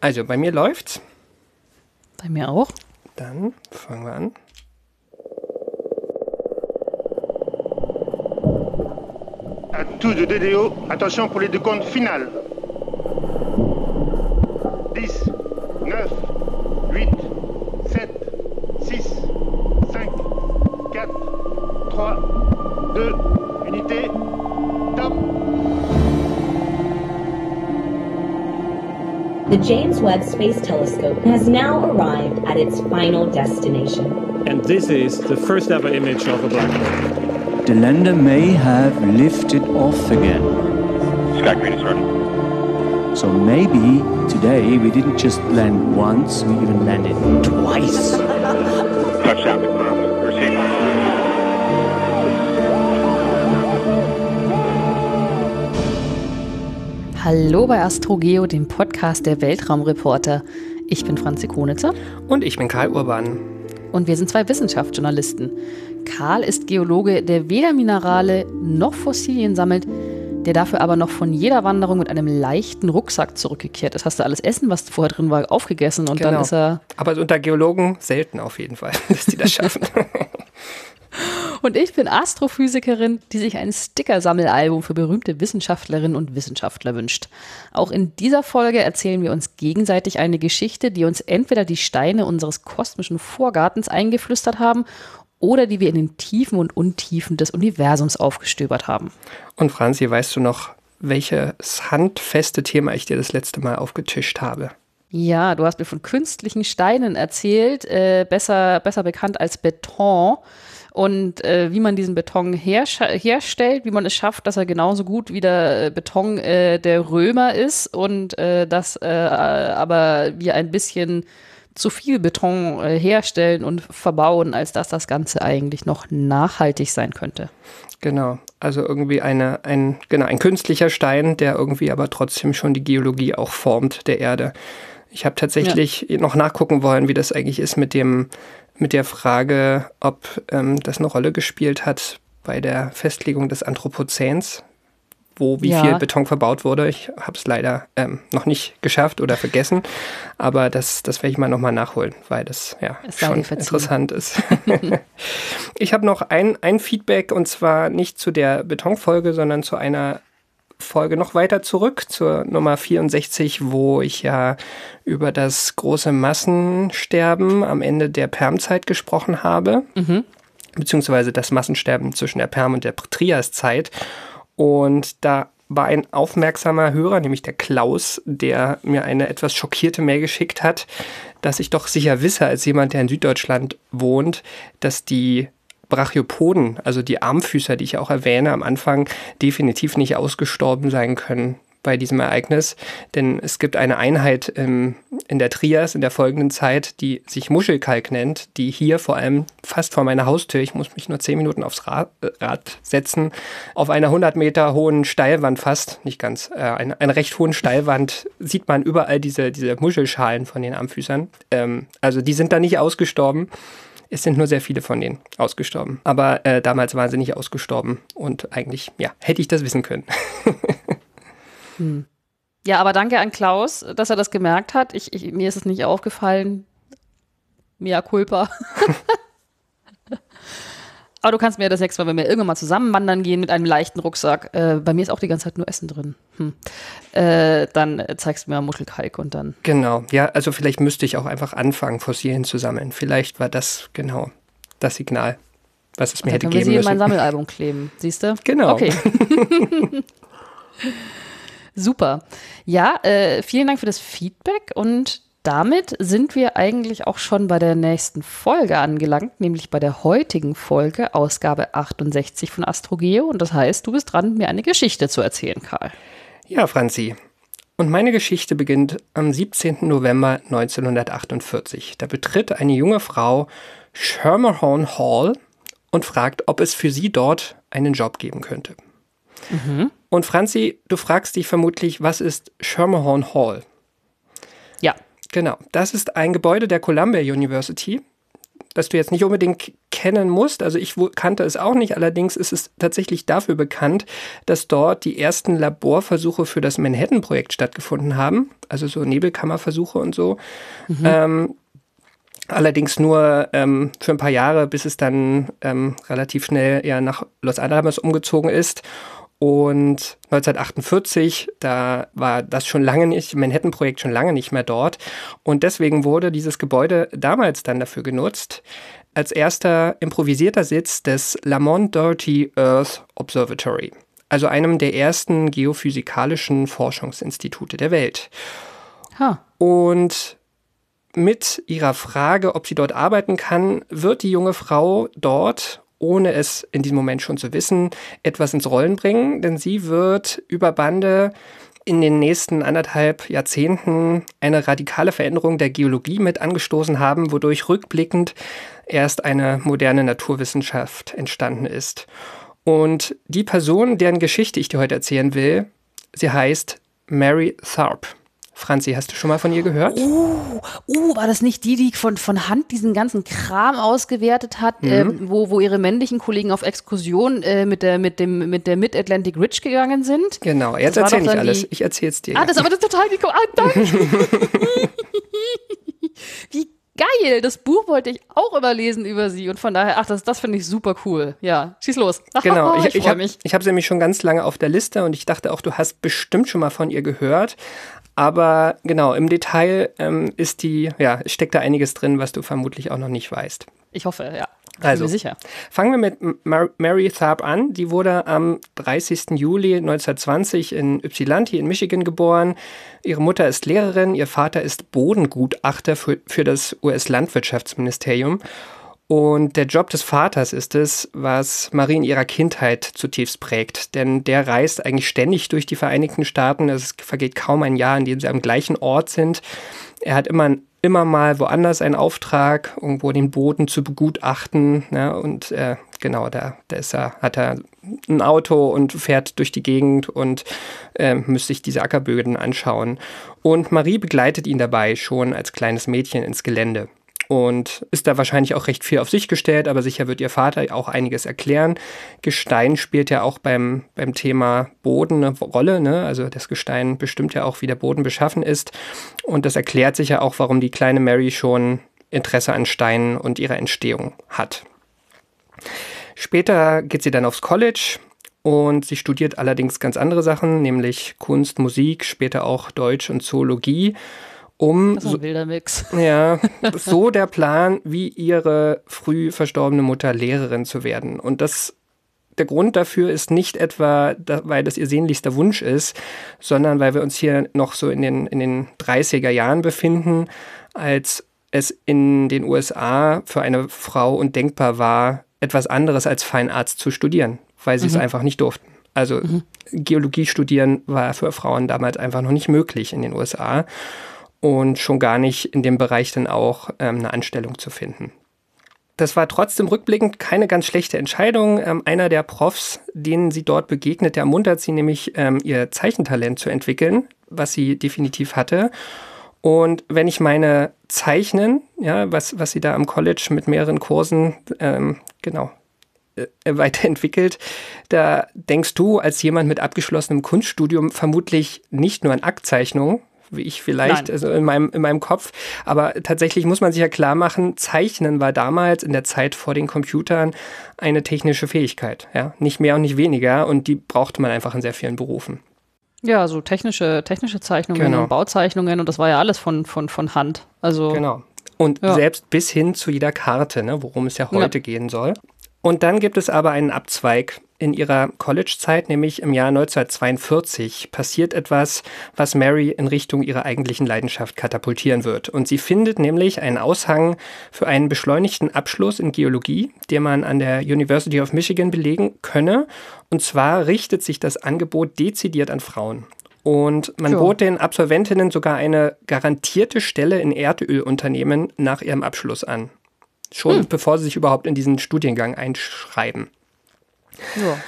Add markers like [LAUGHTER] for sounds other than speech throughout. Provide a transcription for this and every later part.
Also bei mir läuft's. Bei mir auch. Dann fangen wir an. À tous de DDO, attention pour les décomptes finales. 10, 9, The James Webb Space Telescope has now arrived at its final destination. And this is the first ever image of a black hole. The lander may have lifted off again. Sky Green is ready. So maybe today we didn't just land once, we even landed twice. [LAUGHS] Touchdown confirmed. Receive. Hallo bei AstroGeo, dem Podcast der Weltraumreporter. Ich bin Franzi Konitzer Und ich bin Karl Urban. und wir sind zwei Wissenschaftsjournalisten. Karl ist Geologe, der weder Minerale noch Fossilien sammelt, der dafür aber noch von jeder Wanderung mit einem leichten Rucksack zurückgekehrt ist. Hast du alles Essen, was vorher drin war, aufgegessen und dann Genau. ist er. Aber unter Geologen selten auf jeden Fall, [LAUGHS] dass die das schaffen. [LAUGHS] Und ich bin Astrophysikerin, die sich ein Sticker-Sammelalbum für berühmte Wissenschaftlerinnen und Wissenschaftler wünscht. Auch in dieser Folge erzählen wir uns gegenseitig eine Geschichte, die uns entweder die Steine unseres kosmischen Vorgartens eingeflüstert haben oder die wir in den Tiefen und Untiefen des Universums aufgestöbert haben. Und Franzi, weißt du noch, welches handfeste Thema ich dir das letzte Mal aufgetischt habe? Ja, du hast mir von künstlichen Steinen erzählt, äh, besser, besser bekannt als Beton. Und äh, wie man diesen Beton hersch- herstellt, wie man es schafft, dass er genauso gut wie der äh, Beton äh, der Römer ist und äh, dass äh, aber wir ein bisschen zu viel Beton äh, herstellen und verbauen, als dass das Ganze eigentlich noch nachhaltig sein könnte. Genau, also irgendwie eine, ein, genau, ein künstlicher Stein, der irgendwie aber trotzdem schon die Geologie auch formt der Erde. Ich habe tatsächlich noch nachgucken wollen, wie das eigentlich ist mit dem, mit der Frage, ob ähm, das eine Rolle gespielt hat bei der Festlegung des Anthropozäns, wo wie Ja. viel Beton verbaut wurde. Ich habe es leider ähm, noch nicht geschafft oder vergessen, aber das, das werde ich mal nochmal nachholen, weil das ja Es schon interessant ist. [LAUGHS] ich habe noch ein, ein Feedback und zwar nicht zu der Betonfolge, sondern zu einer Folge noch weiter zurück, zur Nummer 64, wo ich ja über das große Massensterben am Ende der Permzeit gesprochen habe, beziehungsweise das Massensterben zwischen der Perm- und der Triaszeit. Und da war ein aufmerksamer Hörer, nämlich der Klaus, der mir eine etwas schockierte Mail geschickt hat, dass ich doch sicher wisse, als jemand, der in Süddeutschland wohnt, dass die Brachiopoden, also die Armfüßer, die ich auch erwähne am Anfang, definitiv nicht ausgestorben sein können bei diesem Ereignis. Denn es gibt eine Einheit im, in der Trias in der folgenden Zeit, die sich Muschelkalk nennt, die hier vor allem fast vor meiner Haustür, ich muss mich nur 10 Minuten aufs Rad, äh, Rad setzen, auf einer 100 Meter hohen Steilwand fast, nicht ganz, äh, eine, eine recht hohen Steilwand, sieht man überall diese, diese Muschelschalen von den Armfüßern. Ähm, also die sind da nicht ausgestorben. Es sind nur sehr viele von denen ausgestorben. Aber äh, damals waren sie nicht ausgestorben. Und eigentlich, ja, hätte ich das wissen können. [LAUGHS] Ja, aber danke an Klaus, dass er das gemerkt hat. Ich, ich, mir ist es nicht aufgefallen. Mea culpa. [LAUGHS] aber du kannst mir das nächste Mal, wenn wir irgendwann mal zusammen wandern gehen mit einem leichten Rucksack, äh, bei mir ist auch die ganze Zeit nur Essen drin. Hm. Äh, dann zeigst du mir Muschelkalk und dann. genau. Ja, also vielleicht müsste ich auch einfach anfangen, Fossilien zu sammeln. Vielleicht war das genau das Signal, was es mir hätte können wir geben sie in mein müssen. Sammelalbum kleben. Siehst du? Genau. Okay. [LAUGHS] [LAUGHS] Super. Ja, äh, vielen Dank für das Feedback und damit sind wir eigentlich auch schon bei der nächsten Folge angelangt, nämlich bei der heutigen Folge, Ausgabe 68 von AstroGeo. Und das heißt, du bist dran, mir eine Geschichte zu erzählen, Karl. Ja, Franzi. Und meine Geschichte beginnt am 17. November 1948. Da betritt eine junge Frau Schermerhorn Hall und fragt, ob es für sie dort einen Job geben könnte. Und Franzi, du fragst dich vermutlich, was ist Schermerhorn Hall? Ja, Genau, das ist ein Gebäude der Columbia University, das du jetzt nicht unbedingt kennen musst. Also ich kannte es auch nicht, allerdings ist es tatsächlich dafür bekannt, dass dort die ersten Laborversuche für das Manhattan-Projekt stattgefunden haben. Also so Nebelkammerversuche und so. Ähm, allerdings nur ähm, für ein paar Jahre, bis es dann ähm, relativ schnell eher nach Los Alamos umgezogen ist. Und 1948, da war das schon lange nicht, Manhattan-Projekt schon lange nicht mehr dort. Und deswegen wurde dieses Gebäude damals dann dafür genutzt, als erster improvisierter Sitz des Lamont Doherty Earth Observatory, also einem der ersten geophysikalischen Forschungsinstitute der Welt. Ha. Und mit ihrer Frage, ob sie dort arbeiten kann, wird die junge Frau dort, ohne es in diesem Moment schon zu wissen, etwas ins Rollen bringen, denn sie wird über Bande in den nächsten anderthalb Jahrzehnten eine radikale Veränderung der Geologie mit angestoßen haben, wodurch rückblickend erst eine moderne Naturwissenschaft entstanden ist. Und die Person, deren Geschichte ich dir heute erzählen will, sie heißt Mary Tharp. Franzi, hast du schon mal von ihr gehört? Uh, uh, war das nicht die, die von, von Hand diesen ganzen Kram ausgewertet hat, Mhm. ähm, wo, wo ihre männlichen Kollegen auf Exkursion äh, mit der mit dem mit der Mid-Atlantic Ridge gegangen sind? Genau, jetzt Das war erzähl doch nicht dann alles. die- Ich erzähl's dir. Ah, das ist aber das total die Ah, danke. [LAUGHS] Wie geil! Das Buch wollte ich auch immer lesen über sie und von daher, ach, das, das finde ich super cool. Ja, schieß los. [LAUGHS] Genau, ich, ich, ich freue habe mich. ich hab sie nämlich schon ganz lange auf der Liste und ich dachte auch, du hast bestimmt schon mal von ihr gehört. Aber genau, im Detail ähm, ist die, ja, steckt da einiges drin, was du vermutlich auch noch nicht weißt. Ich hoffe, ja. Ich Also. sicher. Fangen wir mit Mar Mary Tharp an. Die wurde am 30. Juli 1920 in Ypsilanti in Michigan geboren. Ihre Mutter ist Lehrerin, ihr Vater ist Bodengutachter für, für das US-Landwirtschaftsministerium. Und der Job des Vaters ist es, was Marie in ihrer Kindheit zutiefst prägt. Denn der reist eigentlich ständig durch die Vereinigten Staaten. Es vergeht kaum ein Jahr, in dem sie am gleichen Ort sind. Er hat immer, immer mal woanders einen Auftrag, irgendwo den Boden zu begutachten. Ne? Und äh, genau, da, da ist er, hat er ein Auto und fährt durch die Gegend und äh, müsste sich diese Ackerböden anschauen. Und Marie begleitet ihn dabei schon als kleines Mädchen ins Gelände und ist da wahrscheinlich auch recht viel auf sich gestellt, aber sicher wird ihr Vater auch einiges erklären. Gestein spielt ja auch beim, beim Thema Boden eine Rolle, ne? also das Gestein bestimmt ja auch, wie der Boden beschaffen ist und das erklärt sich ja auch, warum die kleine Mary schon Interesse an Steinen und ihrer Entstehung hat. Später geht sie dann aufs College und sie studiert allerdings ganz andere Sachen, nämlich Kunst, Musik, später auch Deutsch und Zoologie, um Das ist ein wilder Mix. [LAUGHS] ja, so der Plan, wie ihre früh verstorbene Mutter Lehrerin zu werden. Und das, der Grund dafür ist nicht etwa, da, weil das ihr sehnlichster Wunsch ist, sondern weil wir uns hier noch so in den, in den 30er Jahren befinden, als es in den USA für eine Frau undenkbar war, etwas anderes als Feinarzt zu studieren, weil sie es einfach nicht durften. Also Geologie studieren war für Frauen damals einfach noch nicht möglich in den USA und schon gar nicht in dem Bereich dann auch ähm, eine Anstellung zu finden. Das war trotzdem rückblickend keine ganz schlechte Entscheidung. Ähm, einer der Profs, denen sie dort begegnet, der ermuntert sie nämlich, ähm, ihr Zeichentalent zu entwickeln, was sie definitiv hatte. Und wenn ich meine Zeichnen, ja, was, was sie da am College mit mehreren Kursen, ähm, genau, äh, weiterentwickelt, da denkst du als jemand mit abgeschlossenem Kunststudium vermutlich nicht nur an Aktzeichnungen, wie ich vielleicht, Nein. also in meinem, in meinem Kopf. Aber tatsächlich muss man sich ja klar machen, Zeichnen war damals in der Zeit vor den Computern eine technische Fähigkeit. Ja? Nicht mehr und nicht weniger. Und die brauchte man einfach in sehr vielen Berufen. Ja, so technische, technische Zeichnungen Genau. und Bauzeichnungen und das war ja alles von, von, von Hand. Also Genau. Und Ja. selbst bis hin zu jeder Karte, ne, worum es ja heute gehen soll. Und dann gibt es aber einen Abzweig in ihrer College-Zeit, nämlich im Jahr 1942 passiert etwas, was Mary in Richtung ihrer eigentlichen Leidenschaft katapultieren wird. Und sie findet nämlich einen Aushang für einen beschleunigten Abschluss in Geologie, den man an der University of Michigan belegen könne. Und zwar richtet sich das Angebot dezidiert an Frauen. Und man Ja. bot den Absolventinnen sogar eine garantierte Stelle in Erdölunternehmen nach ihrem Abschluss an. Schon bevor sie sich überhaupt in diesen Studiengang einschreiben. Ja.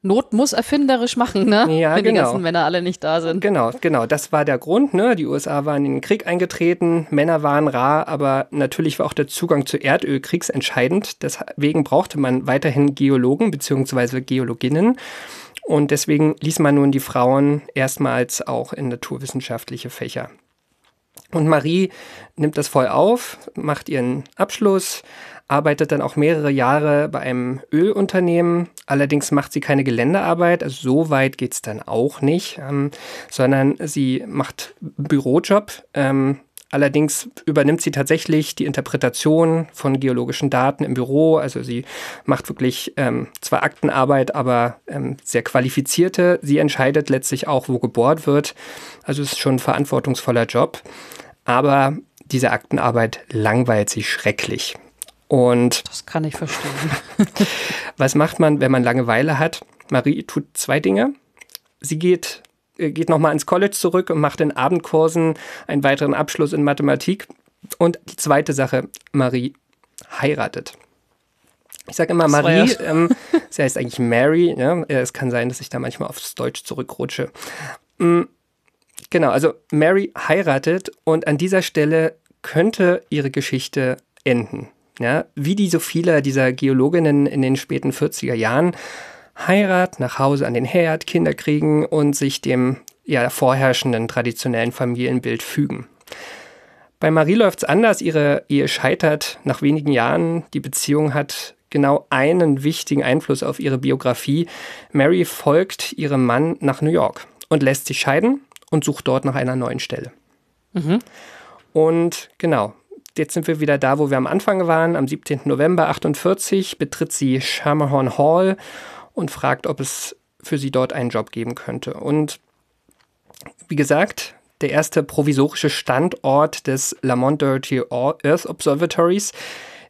Not muss erfinderisch machen, ne? Ja, Wenn die genau. ganzen Männer alle nicht da sind. Genau, genau. Das war der Grund. Ne? Die USA waren in den Krieg eingetreten, Männer waren rar, aber natürlich war auch der Zugang zu Erdöl kriegsentscheidend. Deswegen brauchte man weiterhin Geologen bzw. Geologinnen. Und deswegen ließ man nun die Frauen erstmals auch in naturwissenschaftliche Fächer. Und Marie nimmt das voll auf, macht ihren Abschluss, arbeitet dann auch mehrere Jahre bei einem Ölunternehmen. Allerdings macht sie keine Geländearbeit, also so weit geht's dann auch nicht, ähm, sondern sie macht Bürojob. Ähm, allerdings übernimmt sie tatsächlich die Interpretation von geologischen Daten im Büro. Also sie macht wirklich ähm, zwar Aktenarbeit, aber ähm, sehr qualifizierte. Sie entscheidet letztlich auch, wo gebohrt wird. Also es ist schon ein verantwortungsvoller Job. Aber diese Aktenarbeit langweilt sie schrecklich. Und Das kann ich verstehen. [LAUGHS] was macht man, wenn man Langeweile hat? Marie tut zwei Dinge. Sie geht, äh, geht nochmal ins College zurück und macht in Abendkursen einen weiteren Abschluss in Mathematik. Und die zweite Sache, Marie heiratet. Ich sage immer Marie, [LAUGHS] ähm, sie heißt eigentlich Mary. Ja? Äh, Es kann sein, dass ich da manchmal aufs Deutsch zurückrutsche. Mm, Genau, also Mary heiratet und an dieser Stelle könnte ihre Geschichte enden. Ja, wie die so vieler dieser Geologinnen in den späten 40er Jahren. Heirat, nach Hause an den Herd, Kinder kriegen und sich dem ja, vorherrschenden traditionellen Familienbild fügen. Bei Marie läuft es anders. Ihre Ehe scheitert nach wenigen Jahren. Die Beziehung hat genau einen wichtigen Einfluss auf ihre Biografie. Mary folgt ihrem Mann nach New York und lässt sich scheiden und sucht dort nach einer neuen Stelle. Und genau, jetzt sind wir wieder da, wo wir am Anfang waren. Am 17. November 48 betritt sie Schermerhorn Hall und fragt, ob es für sie dort einen Job geben könnte. Und wie gesagt, der erste provisorische Standort des Lamont Dirty Earth Observatories.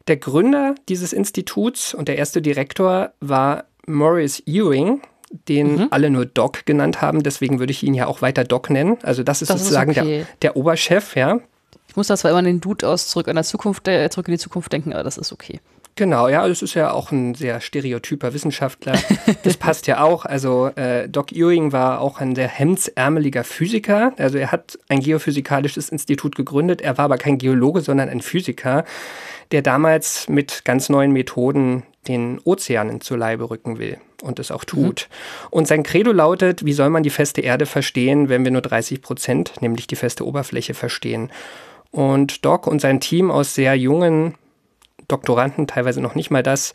Der Gründer dieses Instituts und der erste Direktor war Maurice Ewing, den alle nur Doc genannt haben. Deswegen würde ich ihn ja auch weiter Doc nennen. Also das ist Das ist sozusagen okay. der, der Oberchef, ja. Ich muss da zwar immer an den Dude aus zurück an der Zukunft, äh, zurück in die Zukunft denken, aber das ist okay. Genau, ja, das ist ja auch ein sehr stereotyper Wissenschaftler. [LAUGHS] Das passt ja auch. Also äh, Doc Ewing war auch ein sehr hemdsärmeliger Physiker. Also er hat ein geophysikalisches Institut gegründet. Er war aber kein Geologe, sondern ein Physiker, der damals mit ganz neuen Methoden den Ozeanen zu Leibe rücken will und es auch tut. Und sein Credo lautet, wie soll man die feste Erde verstehen, wenn wir nur 30 Prozent, nämlich die feste Oberfläche, verstehen. Und Doc und sein Team aus sehr jungen Doktoranden, teilweise noch nicht mal das.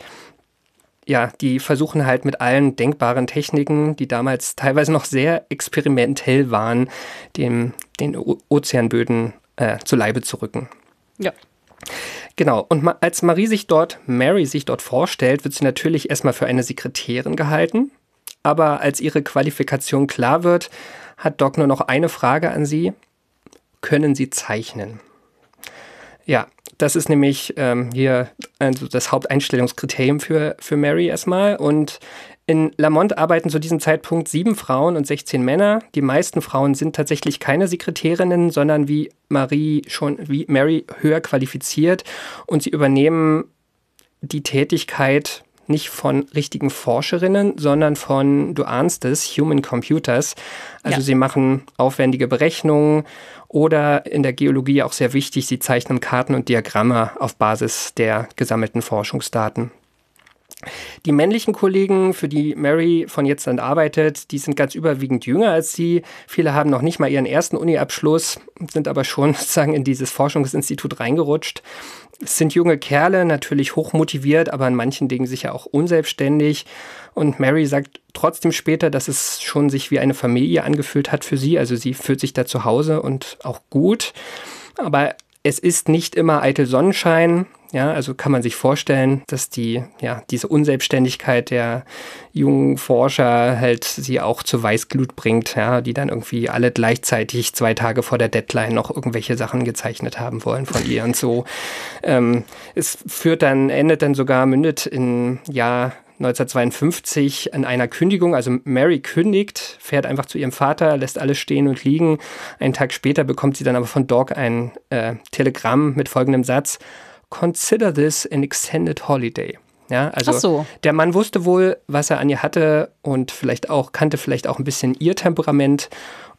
Ja, die versuchen halt mit allen denkbaren Techniken, die damals teilweise noch sehr experimentell waren, dem, den O- Ozeanböden äh, zu Leibe zu rücken. Ja. Genau, und ma als Marie sich dort, Mary sich dort vorstellt, wird sie natürlich erstmal für eine Sekretärin gehalten. Aber als ihre Qualifikation klar wird, hat Doc nur noch eine Frage an sie. Können Sie zeichnen? Ja, das ist nämlich ähm, hier also das Haupteinstellungskriterium für, für Mary erstmal. Und in Lamont arbeiten zu diesem Zeitpunkt sieben Frauen und 16 Männer. Die meisten Frauen sind tatsächlich keine Sekretärinnen, sondern wie Marie schon, wie Mary höher qualifiziert und sie übernehmen die Tätigkeit nicht von richtigen Forscherinnen, sondern von, du ahnst es, Human Computers. Also Ja. sie machen aufwendige Berechnungen oder in der Geologie auch sehr wichtig, sie zeichnen Karten und Diagramme auf Basis der gesammelten Forschungsdaten. Die männlichen Kollegen, für die Mary von jetzt an arbeitet, die sind ganz überwiegend jünger als sie. Viele haben noch nicht mal ihren ersten Uni-Abschluss, sind aber schon [LAUGHS] sozusagen in dieses Forschungsinstitut reingerutscht. Es sind junge Kerle, natürlich hochmotiviert, aber in manchen Dingen sicher auch unselbstständig. Und Mary sagt trotzdem später, dass es schon sich wie eine Familie angefühlt hat für sie. Also sie fühlt sich da zu Hause und auch gut. Aber es ist nicht immer eitel Sonnenschein. Ja, also kann man sich vorstellen, dass die, ja, diese Unselbstständigkeit der jungen Forscher halt sie auch zur Weißglut bringt, ja, die dann irgendwie alle gleichzeitig zwei Tage vor der Deadline noch irgendwelche Sachen gezeichnet haben wollen von ihr und so. Ähm, es führt dann, endet dann sogar, mündet in Jahr 1952 an einer Kündigung. Also Mary kündigt, fährt einfach zu ihrem Vater, lässt alles stehen und liegen. Einen Tag später bekommt sie dann aber von Doc ein äh, Telegramm mit folgendem Satz: Consider this an extended holiday. Ja, also Ach so. der Mann wusste wohl, was er an ihr hatte und vielleicht auch kannte vielleicht auch ein bisschen ihr Temperament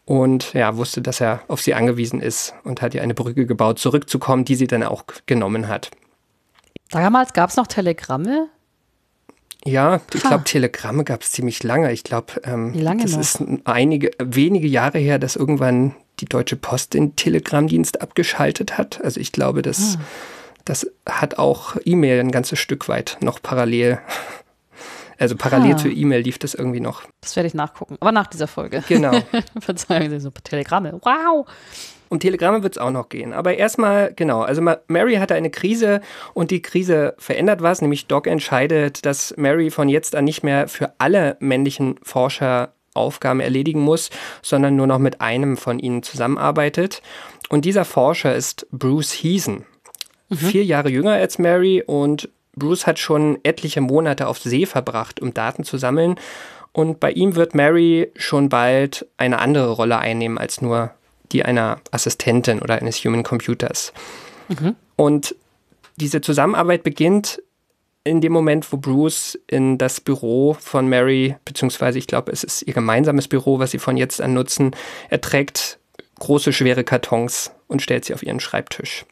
und ja, wusste, dass er auf sie angewiesen ist und hat ihr eine Brücke gebaut, zurückzukommen, die sie dann auch genommen hat. Damals gab es noch Telegramme. Ja, ich glaube, Telegramme gab es ziemlich lange. Ich glaube, ähm, Wie lange das noch? ist einige, wenige Jahre her, dass irgendwann die Deutsche Post den Telegrammdienst abgeschaltet hat. Also ich glaube, das, Ah. Das hat auch E-Mail ein ganzes Stück weit noch parallel. Also parallel Ah. zu E-Mail lief das irgendwie noch. Das werde ich nachgucken. Aber nach dieser Folge. Genau. [LAUGHS] Verzeihung, so Telegramme. Wow. Um Telegramme wird es auch noch gehen. Aber erstmal, genau, also Ma- Mary hatte eine Krise und die Krise verändert was, nämlich Doc entscheidet, dass Mary von jetzt an nicht mehr für alle männlichen Forscher Aufgaben erledigen muss, sondern nur noch mit einem von ihnen zusammenarbeitet. Und dieser Forscher ist Bruce Heason. Vier Jahre jünger als Mary und Bruce hat schon etliche Monate auf See verbracht, um Daten zu sammeln. Und bei ihm wird Mary schon bald eine andere Rolle einnehmen als nur die einer Assistentin oder eines Human Computers. Und diese Zusammenarbeit beginnt in dem Moment, wo Bruce in das Büro von Mary, beziehungsweise ich glaube, es ist ihr gemeinsames Büro, was sie von jetzt an nutzen, er trägt große, schwere Kartons und stellt sie auf ihren Schreibtisch.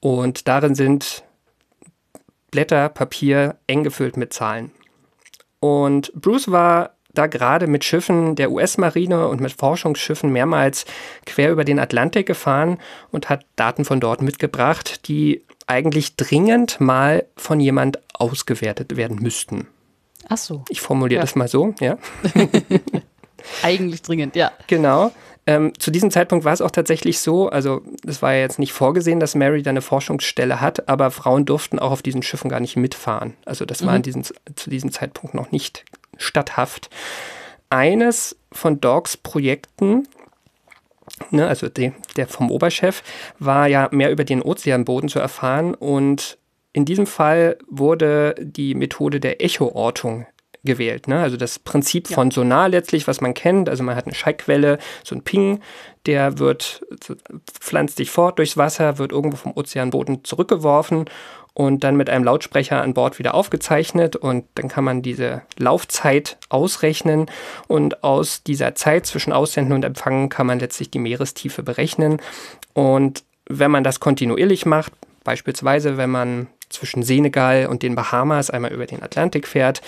Und darin sind Blätter, Papier eng gefüllt mit Zahlen. Und Bruce war da gerade mit Schiffen der US-Marine und mit Forschungsschiffen mehrmals quer über den Atlantik gefahren und hat Daten von dort mitgebracht, die eigentlich dringend mal von jemand ausgewertet werden müssten. Ach so. Ich formuliere Ja. das mal so, ja. [LAUGHS] Eigentlich dringend, ja. Genau. Ähm, zu diesem Zeitpunkt war es auch tatsächlich so, also es war ja jetzt nicht vorgesehen, dass Mary da eine Forschungsstelle hat, aber Frauen durften auch auf diesen Schiffen gar nicht mitfahren. Also das war in diesem, zu diesem Zeitpunkt noch nicht statthaft. Eines von Dogs Projekten, ne, also de, der vom Oberchef, war ja mehr über den Ozeanboden zu erfahren und in diesem Fall wurde die Methode der Echoortung gewählt. Ne? Also das Prinzip von Sonar letztlich, was man kennt. Also man hat eine Schallquelle, so ein Ping, der wird, pflanzt sich fort durchs Wasser, wird irgendwo vom Ozeanboden zurückgeworfen und dann mit einem Lautsprecher an Bord wieder aufgezeichnet und dann kann man diese Laufzeit ausrechnen und aus dieser Zeit zwischen Aussenden und Empfangen kann man letztlich die Meerestiefe berechnen und wenn man das kontinuierlich macht, beispielsweise wenn man zwischen Senegal und den Bahamas einmal über den Atlantik fährt,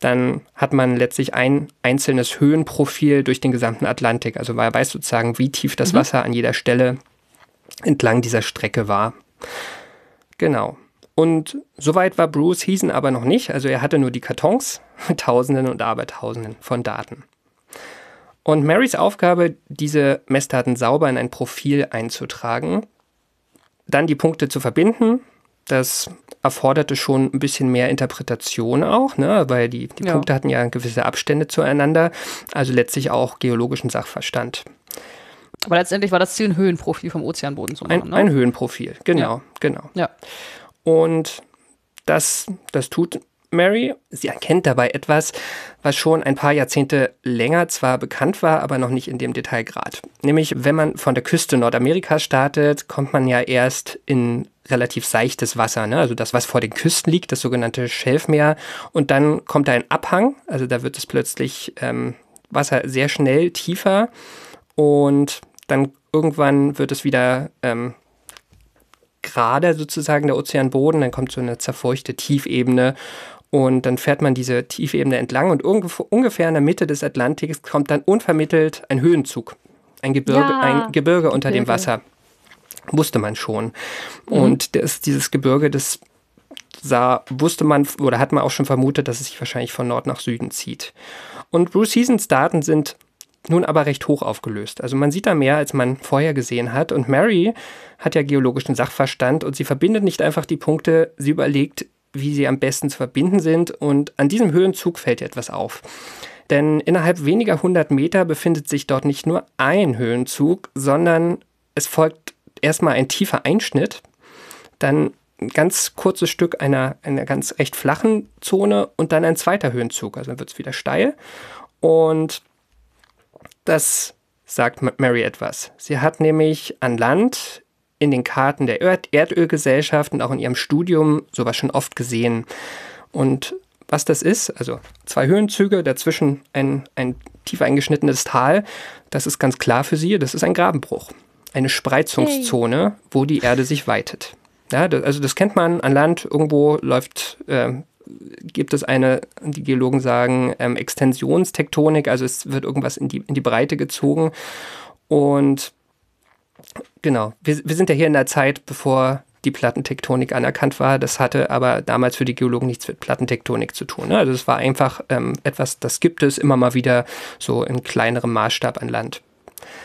dann hat man letztlich ein einzelnes Höhenprofil durch den gesamten Atlantik. Also man weiß sozusagen, wie tief das Wasser an jeder Stelle entlang dieser Strecke war. Genau. Und soweit war Bruce Heason aber noch nicht. Also er hatte nur die Kartons mit [LAUGHS] Tausenden und Abertausenden von Daten. Und Marys Aufgabe, diese Messdaten sauber in ein Profil einzutragen, dann die Punkte zu verbinden, das erforderte schon ein bisschen mehr Interpretation auch, ne? weil die, die Ja. Punkte hatten ja gewisse Abstände zueinander, also letztlich auch geologischen Sachverstand. Aber letztendlich war das Ziel, ein Höhenprofil vom Ozeanboden zu machen. Ein, ne? ein Höhenprofil, genau, Ja. genau. ja. Und das, das tut Mary. Sie erkennt dabei etwas, was schon ein paar Jahrzehnte länger zwar bekannt war, aber noch nicht in dem Detailgrad. Nämlich, wenn man von der Küste Nordamerikas startet, kommt man ja erst in relativ seichtes Wasser, ne? also das, was vor den Küsten liegt, das sogenannte Schelfmeer. Und dann kommt da ein Abhang, also da wird es plötzlich ähm, Wasser sehr schnell tiefer und dann irgendwann wird es wieder ähm, gerade sozusagen der Ozeanboden, dann kommt so eine zerfurchte Tiefebene und dann fährt man diese Tiefebene entlang und ungef ungefähr in der Mitte des Atlantiks kommt dann unvermittelt ein Höhenzug, ein Gebirge, Ja, ein Gebirge unter dem Gebirge. Wasser. Wusste man schon. Und das, dieses Gebirge, das sah, wusste man oder hat man auch schon vermutet, dass es sich wahrscheinlich von Nord nach Süden zieht. Und Bruce Seasons Daten sind nun aber recht hoch aufgelöst. Also man sieht da mehr, als man vorher gesehen hat. Und Mary hat ja geologischen Sachverstand und sie verbindet nicht einfach die Punkte, sie überlegt, wie sie am besten zu verbinden sind. Und an diesem Höhenzug fällt ihr etwas auf. Denn innerhalb weniger hundert Meter befindet sich dort nicht nur ein Höhenzug, sondern es folgt erstmal ein tiefer Einschnitt, dann ein ganz kurzes Stück einer, einer ganz recht flachen Zone und dann ein zweiter Höhenzug. Also dann wird es wieder steil. Und das sagt Ma- Mary etwas. Sie hat nämlich an Land in den Karten der Erd Erdölgesellschaft und auch in ihrem Studium sowas schon oft gesehen. Und was das ist, also zwei Höhenzüge, dazwischen ein, ein tief eingeschnittenes Tal, das ist ganz klar für sie, das ist ein Grabenbruch. Eine Spreizungszone, hey. wo die Erde sich weitet. Ja, das, also das kennt man an Land, irgendwo läuft, äh, gibt es eine, die Geologen sagen, ähm, Extensionstektonik, also es wird irgendwas in die, in die Breite gezogen. Und genau, wir, wir sind ja hier in der Zeit, bevor die Plattentektonik anerkannt war. Das hatte aber damals für die Geologen nichts mit Plattentektonik zu tun. Ne? Also es war einfach ähm, etwas, das gibt es immer mal wieder so in kleinerem Maßstab an Land.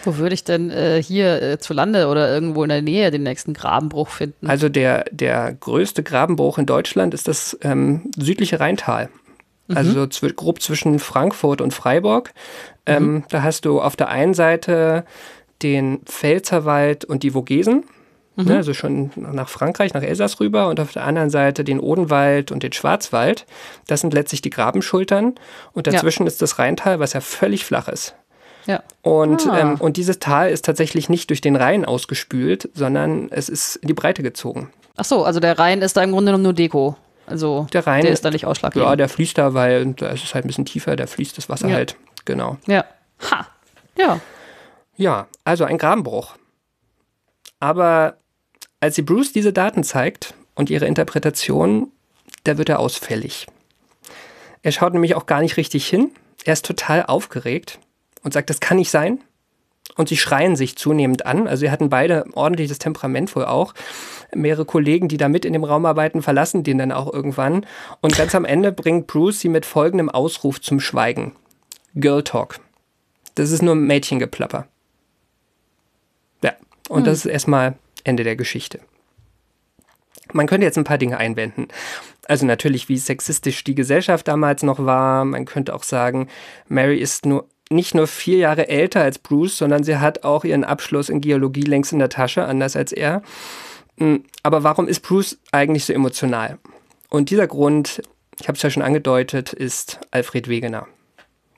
Wo würde ich denn äh, hier äh, zu Lande oder irgendwo in der Nähe den nächsten Grabenbruch finden? Also der, der größte Grabenbruch in Deutschland ist das ähm, südliche Rheintal. Mhm. Also zw grob zwischen Frankfurt und Freiburg. Ähm, mhm. Da hast du auf der einen Seite den Pfälzerwald und die Vogesen. Mhm. Ne, also schon nach Frankreich, nach Elsass rüber und auf der anderen Seite den Odenwald und den Schwarzwald. Das sind letztlich die Grabenschultern und dazwischen ja. ist das Rheintal, was ja völlig flach ist. Ja. Und, ah. ähm, und dieses Tal ist tatsächlich nicht durch den Rhein ausgespült, sondern es ist in die Breite gezogen. Ach so, also der Rhein ist da im Grunde nur Deko. Also der Rhein der ist da nicht ausschlaggebend. Ja, der fließt da, weil da ist es halt ein bisschen tiefer, da fließt das Wasser ja. halt. Genau. Ja. Ha. Ja. Ja, also ein Grabenbruch. Aber als sie Bruce diese Daten zeigt und ihre Interpretation, da wird er ausfällig. Er schaut nämlich auch gar nicht richtig hin. Er ist total aufgeregt und sagt, das kann nicht sein. Und sie schreien sich zunehmend an. Also sie hatten beide ordentliches Temperament wohl auch. Mehrere Kollegen, die da mit in dem Raum arbeiten, verlassen den dann auch irgendwann. Und ganz am Ende bringt Bruce sie mit folgendem Ausruf zum Schweigen. Girl Talk. Das ist nur Mädchengeplapper. Ja, und hm. das ist erstmal Ende der Geschichte. Man könnte jetzt ein paar Dinge einwenden. Also natürlich, wie sexistisch die Gesellschaft damals noch war. Man könnte auch sagen, Mary ist nur nicht nur vier Jahre älter als Bruce, sondern sie hat auch ihren Abschluss in Geologie längst in der Tasche, anders als er. Hm, aber warum ist Bruce eigentlich so emotional? Und dieser Grund, ich habe es ja schon angedeutet, ist Alfred Wegener.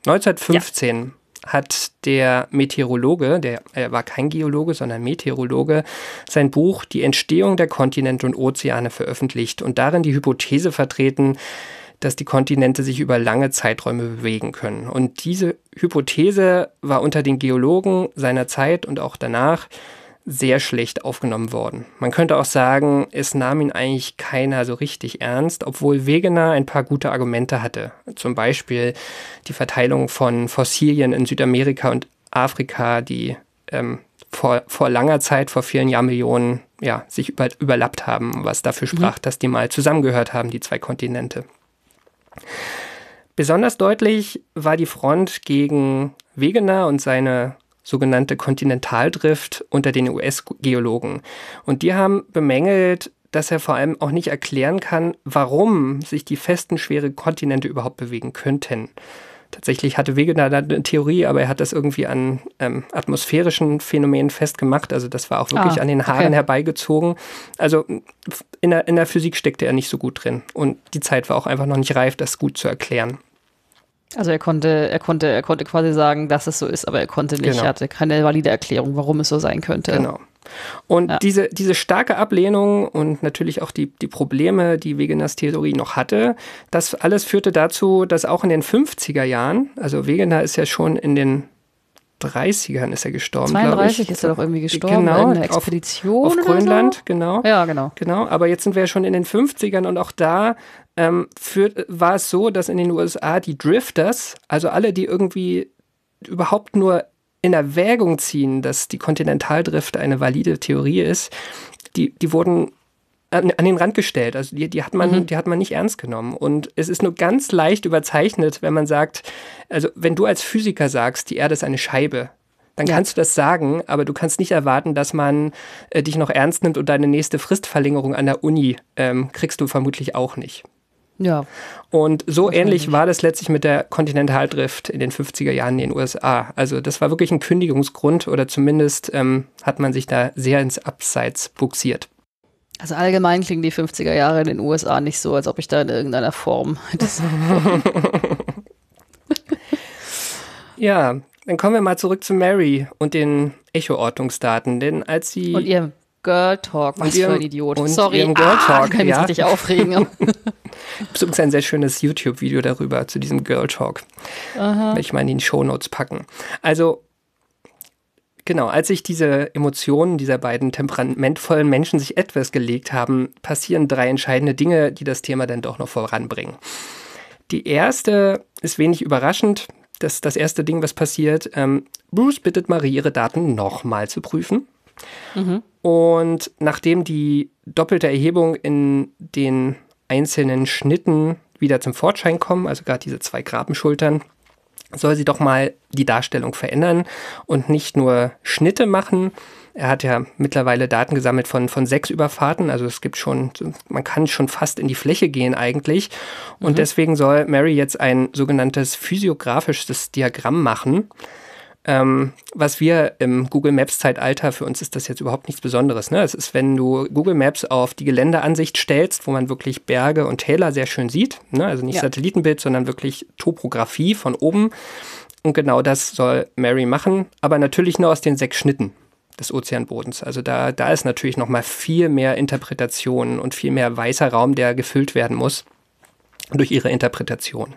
1915 ja hat der Meteorologe, der er war kein Geologe, sondern Meteorologe, sein Buch Die Entstehung der Kontinente und Ozeane veröffentlicht und darin die Hypothese vertreten, dass die Kontinente sich über lange Zeiträume bewegen können. Und diese Hypothese war unter den Geologen seiner Zeit und auch danach sehr schlecht aufgenommen worden. Man könnte auch sagen, es nahm ihn eigentlich keiner so richtig ernst, obwohl Wegener ein paar gute Argumente hatte. Zum Beispiel die Verteilung von Fossilien in Südamerika und Afrika, die ähm, vor, vor langer Zeit, vor vielen Jahrmillionen, ja, sich über, überlappt haben, was dafür mhm. sprach, mhm. dass die mal zusammengehört haben, die zwei Kontinente. Besonders deutlich war die Front gegen Wegener und seine sogenannte Kontinentaldrift unter den US-Geologen. Und die haben bemängelt, dass er vor allem auch nicht erklären kann, warum sich die festen, schwere Kontinente überhaupt bewegen könnten. Tatsächlich hatte Wegener da eine Theorie, aber er hat das irgendwie an ähm, atmosphärischen Phänomenen festgemacht. Also das war auch wirklich ah, an den Haaren okay. herbeigezogen. Also in der, in der Physik steckte er nicht so gut drin. Und die Zeit war auch einfach noch nicht reif, das gut zu erklären. Also er konnte, er konnte, er konnte quasi sagen, dass es so ist, aber er konnte nicht, genau. er hatte keine valide Erklärung, warum es so sein könnte. Genau. Und ja. diese, diese starke Ablehnung und natürlich auch die, die Probleme, die Wegeners Theorie noch hatte, das alles führte dazu, dass auch in den 50er Jahren, also Wegener ist ja schon in den 30ern ist er gestorben. 32 ist er doch irgendwie gestorben genau, in der Expedition. Auf, auf Grönland, so? genau. Ja, genau. Genau, aber jetzt sind wir ja schon in den 50ern und auch da ähm, führt, war es so, dass in den USA die Drifters, also alle, die irgendwie überhaupt nur in Erwägung ziehen, dass die Kontinentaldrift eine valide Theorie ist, die, die wurden an, an den Rand gestellt. Also die, die, hat man, mhm. die hat man nicht ernst genommen. Und es ist nur ganz leicht überzeichnet, wenn man sagt, also wenn du als Physiker sagst, die Erde ist eine Scheibe, dann ja. kannst du das sagen, aber du kannst nicht erwarten, dass man äh, dich noch ernst nimmt und deine nächste Fristverlängerung an der Uni ähm, kriegst du vermutlich auch nicht. Ja. Und so ähnlich war das letztlich mit der Kontinentaldrift in den 50er Jahren in den USA. Also das war wirklich ein Kündigungsgrund oder zumindest ähm, hat man sich da sehr ins Abseits buxiert. Also allgemein klingen die 50er Jahre in den USA nicht so, als ob ich da in irgendeiner Form. [LAUGHS] ja, dann kommen wir mal zurück zu Mary und den Echo-Ortungsdaten. Denn als sie. Und ihr Girl Talk. Was für ein Idiot. Sorry, ihrem Girl ah, Talk, ich kann mich ja. richtig aufregen. [LAUGHS] Gibt übrigens ein sehr schönes YouTube-Video darüber, zu diesem Girl Talk. Werde ich mal in die Shownotes packen. Also, genau, als sich diese Emotionen dieser beiden temperamentvollen Menschen sich etwas gelegt haben, passieren drei entscheidende Dinge, die das Thema dann doch noch voranbringen. Die erste ist wenig überraschend. Das, das erste Ding, was passiert, ähm, Bruce bittet Marie, ihre Daten nochmal zu prüfen. Und nachdem die doppelte Erhebung in den einzelnen Schnitten wieder zum Vorschein kommen, also gerade diese zwei Grabenschultern, soll sie doch mal die Darstellung verändern und nicht nur Schnitte machen. Er hat ja mittlerweile Daten gesammelt von, von sechs Überfahrten, also es gibt schon, man kann schon fast in die Fläche gehen eigentlich. Und deswegen soll Mary jetzt ein sogenanntes physiografisches Diagramm machen. Ähm, was wir im Google Maps Zeitalter, für uns ist das jetzt überhaupt nichts Besonderes. Ne? Es ist, wenn du Google Maps auf die Geländeansicht stellst, wo man wirklich Berge und Täler sehr schön sieht. Ne? Also nicht Ja. Satellitenbild, sondern wirklich Topografie von oben. Und genau das soll Mary machen, aber natürlich nur aus den sechs Schnitten des Ozeanbodens. Also da, da ist natürlich noch mal viel mehr Interpretation und viel mehr weißer Raum, der gefüllt werden muss durch ihre Interpretation.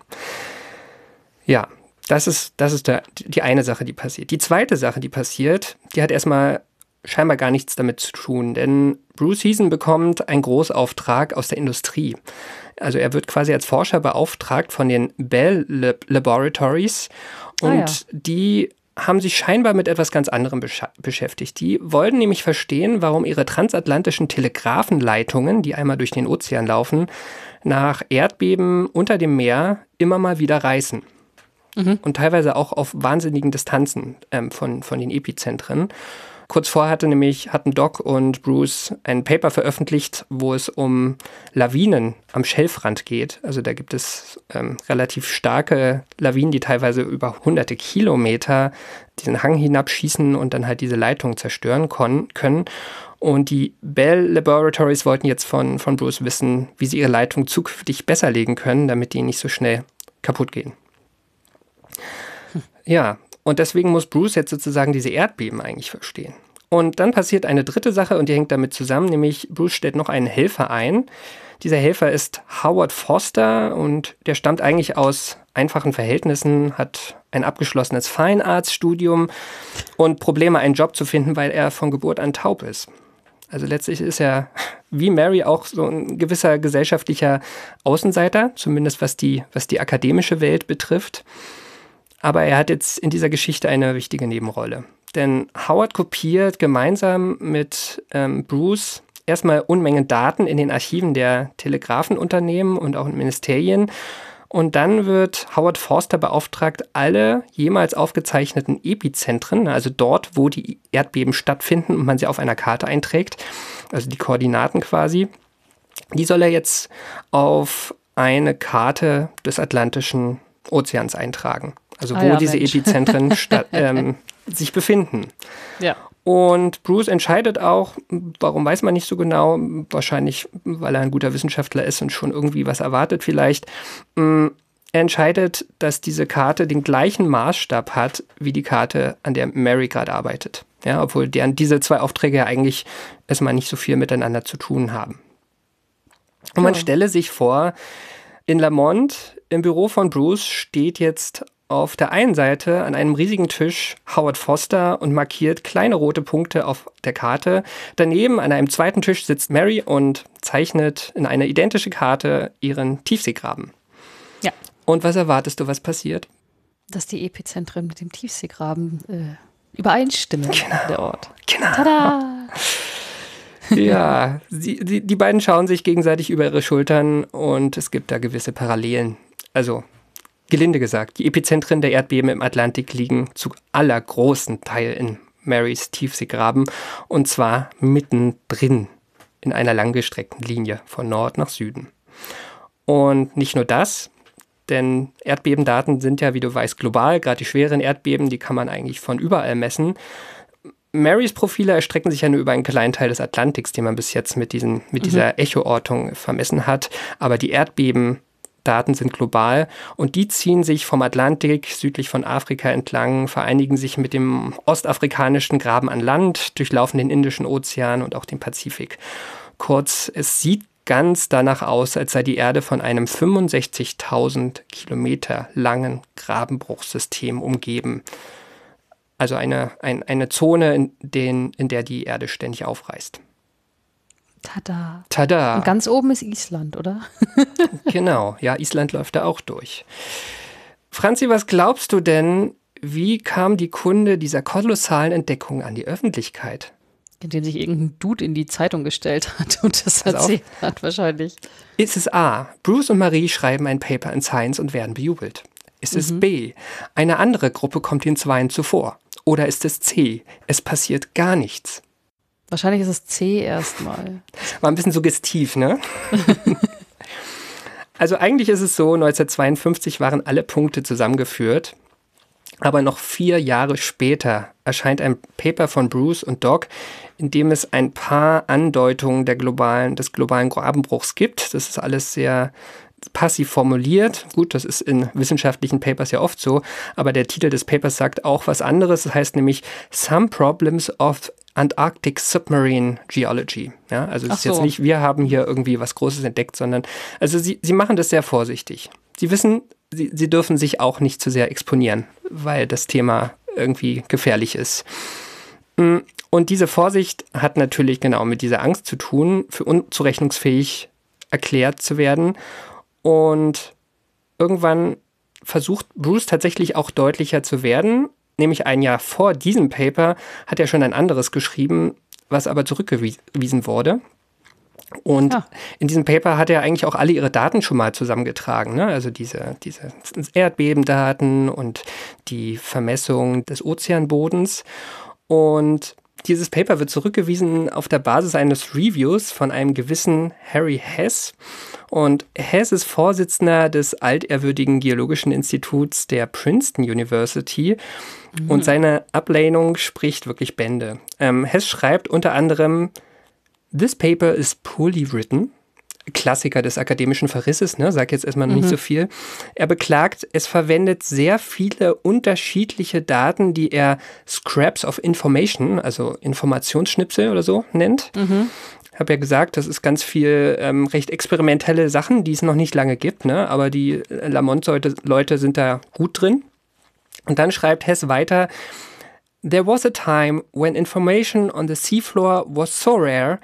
Ja, das ist, das ist der, die eine Sache, die passiert. Die zweite Sache, die passiert, die hat erstmal scheinbar gar nichts damit zu tun, denn Bruce Heason bekommt einen Großauftrag aus der Industrie. Also er wird quasi als Forscher beauftragt von den Bell Lab Laboratories und Ah ja. die haben sich scheinbar mit etwas ganz anderem beschäftigt. Die wollten nämlich verstehen, warum ihre transatlantischen Telegrafenleitungen, die einmal durch den Ozean laufen, nach Erdbeben unter dem Meer immer mal wieder reißen. Und teilweise auch auf wahnsinnigen Distanzen ähm, von, von den Epizentren. Kurz vorher hatte nämlich, hatten Doc und Bruce ein Paper veröffentlicht, wo es um Lawinen am Schelfrand geht. Also da gibt es ähm, relativ starke Lawinen, die teilweise über hunderte Kilometer diesen Hang hinabschießen und dann halt diese Leitung zerstören können. Und die Bell Laboratories wollten jetzt von, von Bruce wissen, wie sie ihre Leitung zukünftig besser legen können, damit die nicht so schnell kaputt gehen. Ja, und deswegen muss Bruce jetzt sozusagen diese Erdbeben eigentlich verstehen. Und dann passiert eine dritte Sache und die hängt damit zusammen, nämlich Bruce stellt noch einen Helfer ein. Dieser Helfer ist Howard Foster und der stammt eigentlich aus einfachen Verhältnissen, hat ein abgeschlossenes Fine Arts Studium und Probleme, einen Job zu finden, weil er von Geburt an taub ist. Also letztlich ist er wie Mary auch so ein gewisser gesellschaftlicher Außenseiter, zumindest was die, was die akademische Welt betrifft. Aber er hat jetzt in dieser Geschichte eine wichtige Nebenrolle. Denn Howard kopiert gemeinsam mit ähm, Bruce erstmal Unmengen Daten in den Archiven der Telegrafenunternehmen und auch in Ministerien. Und dann wird Howard Forster beauftragt, alle jemals aufgezeichneten Epizentren, also dort, wo die Erdbeben stattfinden und man sie auf einer Karte einträgt, also die Koordinaten quasi, die soll er jetzt auf eine Karte des Atlantischen Ozeans eintragen. Also Ah wo ja, diese Mensch. Epizentren [LAUGHS] ähm, sich befinden. Ja. Und Bruce entscheidet auch, warum weiß man nicht so genau, wahrscheinlich, weil er ein guter Wissenschaftler ist und schon irgendwie was erwartet vielleicht. Mm, Er entscheidet, dass diese Karte den gleichen Maßstab hat wie die Karte, an der Mary gerade arbeitet. Ja, obwohl deren, diese zwei Aufträge ja eigentlich erstmal nicht so viel miteinander zu tun haben. Und man Ja. stelle sich vor, in Lamont im Büro von Bruce steht jetzt auf der einen Seite an einem riesigen Tisch Howard Foster und markiert kleine rote Punkte auf der Karte. Daneben an einem zweiten Tisch sitzt Mary und zeichnet in eine identische Karte ihren Tiefseegraben. Ja. Und was erwartest du, was passiert? Dass die Epizentren mit dem Tiefseegraben äh, übereinstimmen, der Ort. Genau. Tada! [LAUGHS] Ja, sie, die, die beiden schauen sich gegenseitig über ihre Schultern und es gibt da gewisse Parallelen. Also, gelinde gesagt, die Epizentren der Erdbeben im Atlantik liegen zu allergroßen Teil in Marys Tiefseegraben und zwar mittendrin in einer langgestreckten Linie von Nord nach Süden. Und nicht nur das, denn Erdbebendaten sind ja, wie du weißt, global. Gerade die schweren Erdbeben, die kann man eigentlich von überall messen. Marys Profile erstrecken sich ja nur über einen kleinen Teil des Atlantiks, den man bis jetzt mit, diesen, mit dieser Echoortung vermessen hat. Aber die Erdbeben Daten sind global und die ziehen sich vom Atlantik südlich von Afrika entlang, vereinigen sich mit dem ostafrikanischen Graben an Land, durchlaufen den Indischen Ozean und auch den Pazifik. Kurz, es sieht ganz danach aus, als sei die Erde von einem 65.000 Kilometer langen Grabenbruchsystem umgeben. Also eine, ein, eine Zone, in, den, in der die Erde ständig aufreißt. Tada. Tada! Und ganz oben ist Island, oder? [LAUGHS] genau, ja, Island läuft da auch durch. Franzi, was glaubst du denn, wie kam die Kunde dieser kolossalen Entdeckung an die Öffentlichkeit? Indem sich irgendein Dude in die Zeitung gestellt hat und das Pass auf. erzählt hat, wahrscheinlich. Ist es A. Bruce und Marie schreiben ein Paper in Science und werden bejubelt? Ist es B. Eine andere Gruppe kommt den Zweien zuvor? Oder ist es C. Es passiert gar nichts? Wahrscheinlich ist es C erstmal. War ein bisschen suggestiv, ne? [LAUGHS] also eigentlich ist es so, 1952 waren alle Punkte zusammengeführt. Aber noch vier Jahre später erscheint ein Paper von Bruce und Doc, in dem es ein paar Andeutungen der globalen, des globalen Grabenbruchs gibt. Das ist alles sehr passiv formuliert. Gut, das ist in wissenschaftlichen Papers ja oft so, aber der Titel des Papers sagt auch was anderes. Das heißt nämlich Some Problems of Antarctic Submarine Geology. Ja, also es Ach ist jetzt so. nicht, wir haben hier irgendwie was Großes entdeckt, sondern also sie, sie machen das sehr vorsichtig. Sie wissen, sie, sie dürfen sich auch nicht zu sehr exponieren, weil das Thema irgendwie gefährlich ist. Mm, Und diese Vorsicht hat natürlich genau mit dieser Angst zu tun, für unzurechnungsfähig erklärt zu werden. Und irgendwann versucht Bruce tatsächlich auch deutlicher zu werden. Nämlich ein Jahr vor diesem Paper hat er schon ein anderes geschrieben, was aber zurückgewiesen wurde. Und Ah. in diesem Paper hat er eigentlich auch alle ihre Daten schon mal zusammengetragen. Ne? Also diese, diese Erdbebendaten und die Vermessung des Ozeanbodens. Und dieses Paper wird zurückgewiesen auf der Basis eines Reviews von einem gewissen Harry Hess. Und Hess ist Vorsitzender des altehrwürdigen Geologischen Instituts der Princeton University. Und seine Ablehnung spricht wirklich Bände. Ähm, Hess schreibt unter anderem, This paper is poorly written. Klassiker des akademischen Verrisses, ne? sag jetzt erstmal noch nicht so viel. Er beklagt, es verwendet sehr viele unterschiedliche Daten, die er Scraps of Information, also Informationsschnipsel oder so nennt. Ich habe ja gesagt, das ist ganz viel ähm, recht experimentelle Sachen, die es noch nicht lange gibt, ne? aber die Lamont-Leute sind da gut drin. Und dann schreibt Hess weiter, There was a time when information on the seafloor was so rare